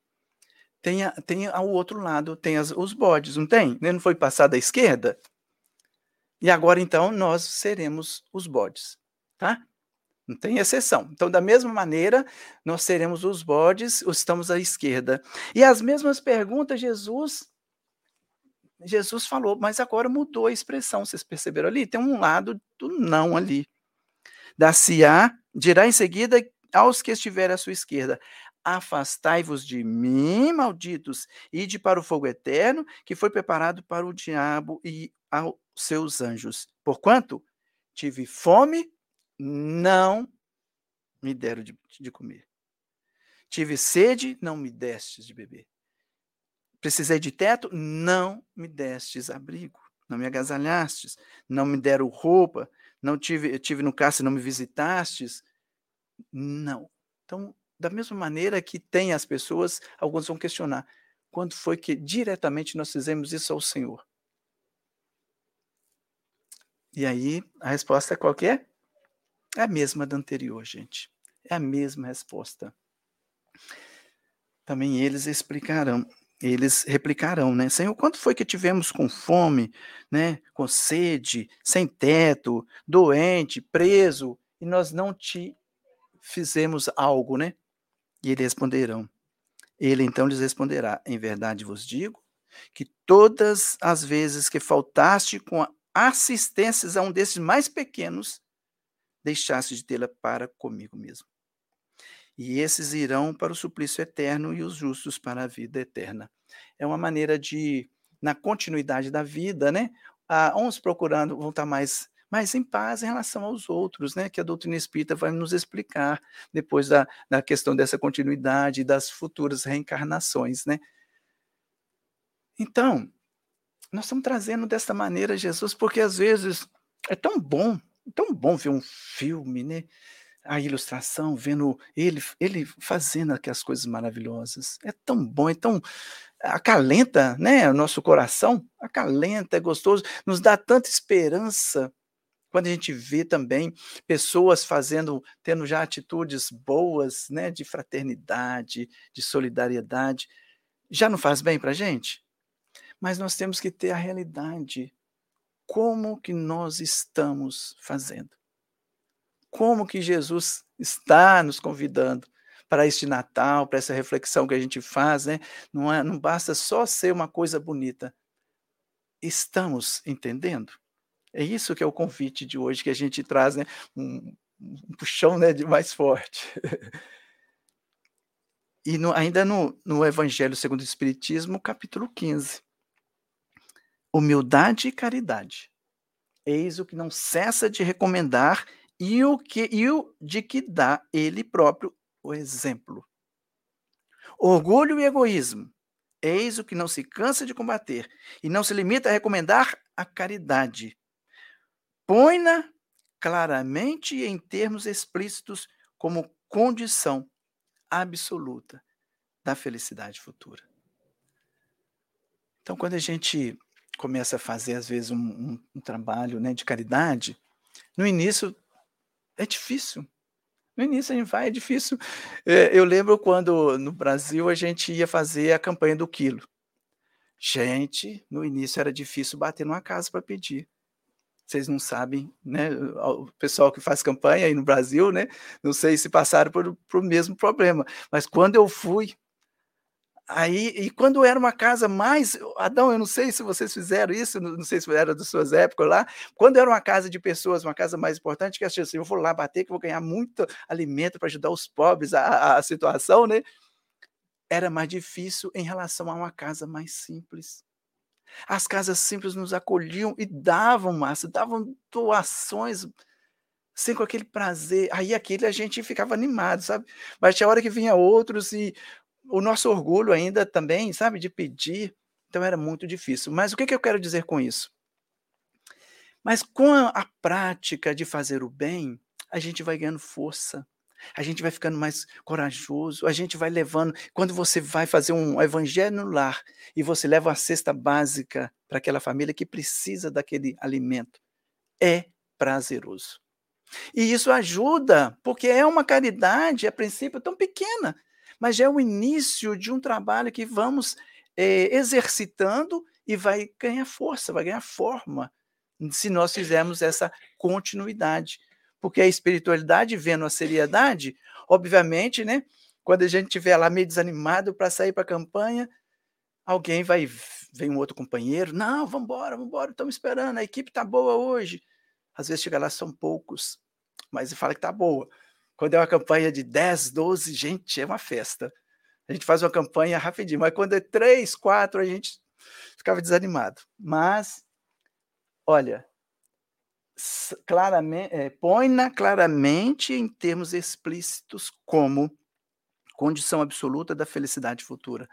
tem, a, tem ao outro lado, tem as, os bodes, não tem? Não foi passado à esquerda? E agora, então, nós seremos os bodes, tá? Não tem exceção. Então, da mesma maneira, nós seremos os bodes, estamos à esquerda. E as mesmas perguntas, Jesus Jesus falou, mas agora mudou a expressão, vocês perceberam ali? Tem um lado do não ali. Da-se-á, dirá em seguida aos que estiverem à sua esquerda: Afastai-vos de mim, malditos, ide para o fogo eterno, que foi preparado para o diabo e aos seus anjos. Porquanto tive fome, não me deram de, de comer. Tive sede, não me destes de beber. Precisei de teto, não me destes abrigo. Não me agasalhastes, não me deram roupa, não tive, tive no cárcere, não me visitastes. Não. Então, da mesma maneira que tem as pessoas, alguns vão questionar: quando foi que diretamente nós fizemos isso ao Senhor? E aí, a resposta é qual que é? É a mesma da anterior, gente. É a mesma resposta. Também eles explicarão, eles replicarão, né? Senhor, quando foi que tivemos com fome, né? Com sede, sem teto, doente, preso, e nós não te fizemos algo, né? E eles responderão. Ele então lhes responderá: Em verdade vos digo que todas as vezes que faltaste com assistências a um desses mais pequenos, deixaste de tê-la para comigo mesmo. E esses irão para o suplício eterno e os justos para a vida eterna. É uma maneira de, na continuidade da vida, né? Ah, uns procurando voltar mais mas em paz em relação aos outros, né? Que a doutrina espírita vai nos explicar depois da, da questão dessa continuidade das futuras reencarnações, né? Então, nós estamos trazendo dessa maneira Jesus, porque às vezes é tão bom, tão bom ver um filme, né? a ilustração, vendo ele, ele fazendo aquelas coisas maravilhosas. É tão bom, é tão acalenta, né, o nosso coração, acalenta, é gostoso, nos dá tanta esperança quando a gente vê também pessoas fazendo, tendo já atitudes boas, né, de fraternidade, de solidariedade, já não faz bem para a gente? Mas nós temos que ter a realidade. Como que nós estamos fazendo? Como que Jesus está nos convidando para este Natal, para essa reflexão que a gente faz, né? Não, é, não basta só ser uma coisa bonita. Estamos entendendo? É isso que é o convite de hoje que a gente traz, né? Um, um puxão né, de mais forte. [LAUGHS] e no, ainda no, no Evangelho segundo o Espiritismo, capítulo 15. Humildade e caridade. Eis o que não cessa de recomendar e o que e o de que dá ele próprio o exemplo. Orgulho e egoísmo. Eis o que não se cansa de combater e não se limita a recomendar a caridade põe-na claramente e em termos explícitos como condição absoluta da felicidade futura. Então, quando a gente começa a fazer, às vezes, um, um, um trabalho né, de caridade, no início é difícil. No início a gente vai, é difícil. É, eu lembro quando no Brasil a gente ia fazer a campanha do quilo. Gente, no início era difícil bater numa casa para pedir vocês não sabem, né? O pessoal que faz campanha aí no Brasil, né? Não sei se passaram por, por o mesmo problema, mas quando eu fui, aí, e quando era uma casa mais, Adão, eu não sei se vocês fizeram isso, não sei se era das suas épocas lá, quando era uma casa de pessoas, uma casa mais importante, que assim, eu vou lá bater, que eu vou ganhar muito alimento para ajudar os pobres, a, a, a situação, né? Era mais difícil em relação a uma casa mais simples. As casas simples nos acolhiam e davam massa, davam doações, sem com aquele prazer. Aí aquele a gente ficava animado, sabe? Mas tinha hora que vinha outros e o nosso orgulho ainda também, sabe, de pedir. Então era muito difícil. Mas o que, que eu quero dizer com isso? Mas com a, prática de fazer o bem, a gente vai ganhando força a gente vai ficando mais corajoso, a gente vai levando. Quando você vai fazer um evangelho no lar e você leva uma cesta básica para aquela família que precisa daquele alimento, é prazeroso. E isso ajuda, porque é uma caridade, a princípio, tão pequena, mas é o início de um trabalho que vamos é, exercitando e vai ganhar força, vai ganhar forma, se nós fizermos essa continuidade porque a espiritualidade vendo a seriedade, obviamente, né? Quando a gente estiver lá meio desanimado para sair para a campanha, alguém vai, vem um outro companheiro, não, vamos embora, vamos embora, estamos esperando, a equipe está boa hoje. Às vezes chega lá, são poucos, mas fala que está boa. Quando é uma campanha de 10, 12, gente, é uma festa. A gente faz uma campanha rapidinho, mas quando é 3, 4, a gente ficava desanimado. Mas, olha, claramente, é, põe-na claramente em termos explícitos como condição absoluta da felicidade futura.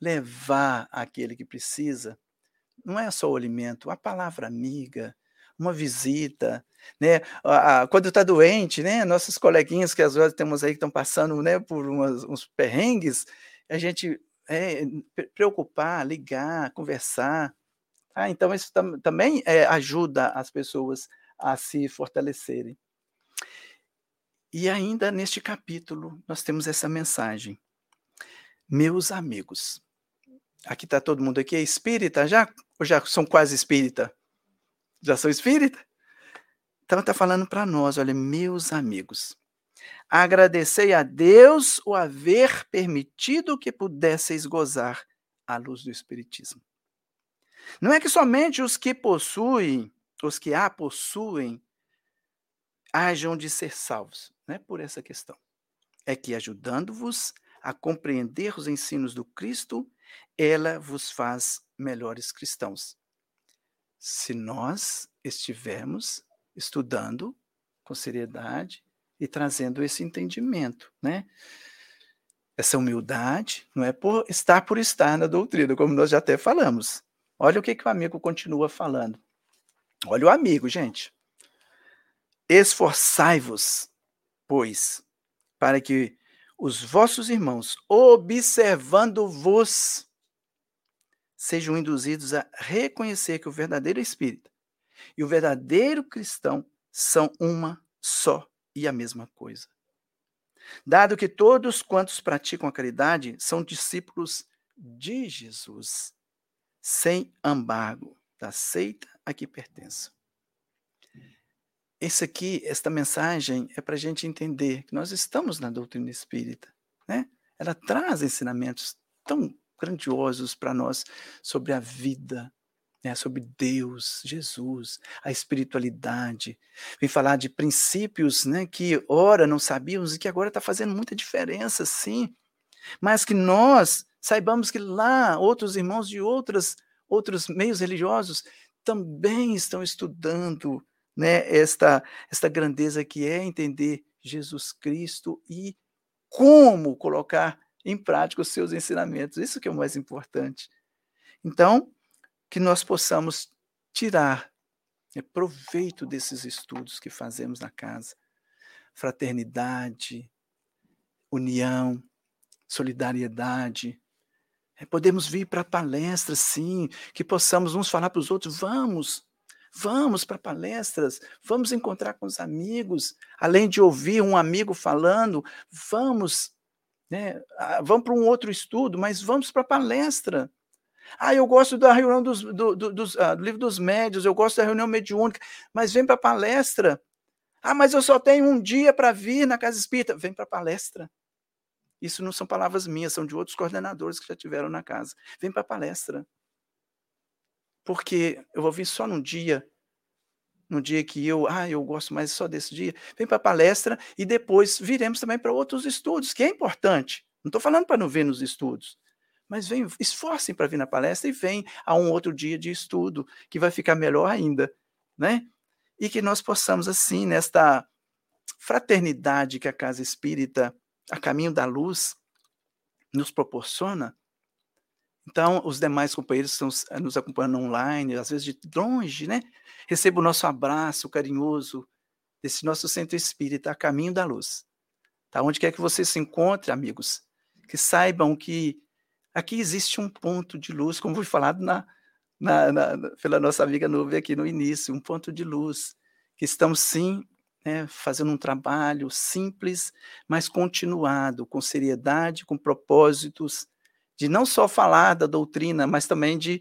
Levar aquele que precisa não é só o alimento, a palavra amiga, uma visita, né? quando está doente, né? Nossos coleguinhas que às vezes temos aí que estão passando, né, por umas, uns perrengues, a gente é, preocupar, ligar, conversar, ah, então, isso tam também é, ajuda as pessoas a se fortalecerem. E ainda neste capítulo, nós temos essa mensagem. Meus amigos. Aqui está todo mundo aqui, é espírita já? Ou já são quase espírita? Já são espírita? Então está falando para nós, olha, meus amigos. Agradecei a Deus o haver permitido que pudesseis gozar a luz do Espiritismo. Não é que somente os que possuem, os que a possuem, hajam de ser salvos, não é por essa questão. É que ajudando-vos a compreender os ensinos do Cristo, ela vos faz melhores cristãos. Se nós estivermos estudando com seriedade e trazendo esse entendimento, né? Essa humildade não é por estar por estar na doutrina, como nós já até falamos, Olha o que, que o amigo continua falando. Olha o amigo, gente. Esforçai-vos pois, para que os vossos irmãos, observando-vos, sejam induzidos a reconhecer que o verdadeiro espírita e o verdadeiro cristão são uma só e a mesma coisa. Dado que todos quantos praticam a caridade são discípulos de Jesus, sem embargo da seita a que pertençam. Esse aqui, esta mensagem é para a gente entender que nós estamos na doutrina espírita, né? Ela traz ensinamentos tão grandiosos para nós sobre a vida, né, sobre Deus, Jesus, a espiritualidade. Vem falar de princípios né, que, ora, não sabíamos e que agora está fazendo muita diferença, sim. Mas que nós saibamos que lá outros irmãos de outras, outros meios religiosos também estão estudando né, esta, esta grandeza que é entender Jesus Cristo e como colocar em prática os seus ensinamentos. Isso que é o mais importante. Então, que nós possamos tirar né, proveito desses estudos que fazemos na casa. Fraternidade, união, solidariedade. É, podemos vir para palestras, sim, que possamos uns falar para os outros, vamos, vamos para palestras, vamos encontrar com os amigos, além de ouvir um amigo falando, vamos, né, vamos para um outro estudo, mas vamos para palestra. Ah, eu gosto da reunião dos, do, do, dos, ah, do livro dos médios, eu gosto da reunião mediúnica, mas vem para a palestra. Ah, mas eu só tenho um dia para vir na casa espírita. Vem para a palestra. Isso não são palavras minhas, são de outros coordenadores que já tiveram na casa. Vem para a palestra. Porque eu vou vir só num dia, no dia que eu, ah, eu gosto mais só desse dia. Vem para a palestra e depois viremos também para outros estudos, que é importante. Não estou falando para não ver nos estudos. Mas vem, esforcem para vir na palestra e vem a um outro dia de estudo, que vai ficar melhor ainda, né? E que nós possamos, assim, nesta fraternidade que a Casa Espírita, a caminho da luz, nos proporciona. Então, os demais companheiros estão nos acompanhando online, às vezes de longe, né? Receba o nosso abraço carinhoso desse nosso centro espírita, a caminho da luz. Tá? Onde quer que você se encontre, amigos, que saibam que Aqui existe um ponto de luz, como foi falado na, na, na, pela nossa amiga Nuvem aqui no início, um ponto de luz, que estamos sim né, fazendo um trabalho simples, mas continuado, com seriedade, com propósitos, de não só falar da doutrina, mas também de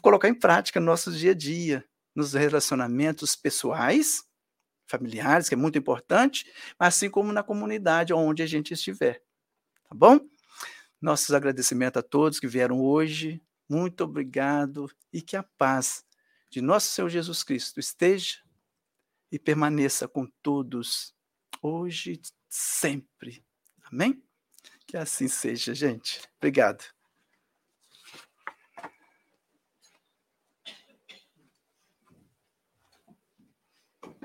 colocar em prática no nosso dia a dia, nos relacionamentos pessoais, familiares, que é muito importante, assim como na comunidade onde a gente estiver. Tá bom? Nossos agradecimentos a todos que vieram hoje. Muito obrigado e que a paz de nosso Senhor Jesus Cristo esteja e permaneça com todos, hoje e sempre. Amém? Que assim seja, gente. Obrigado.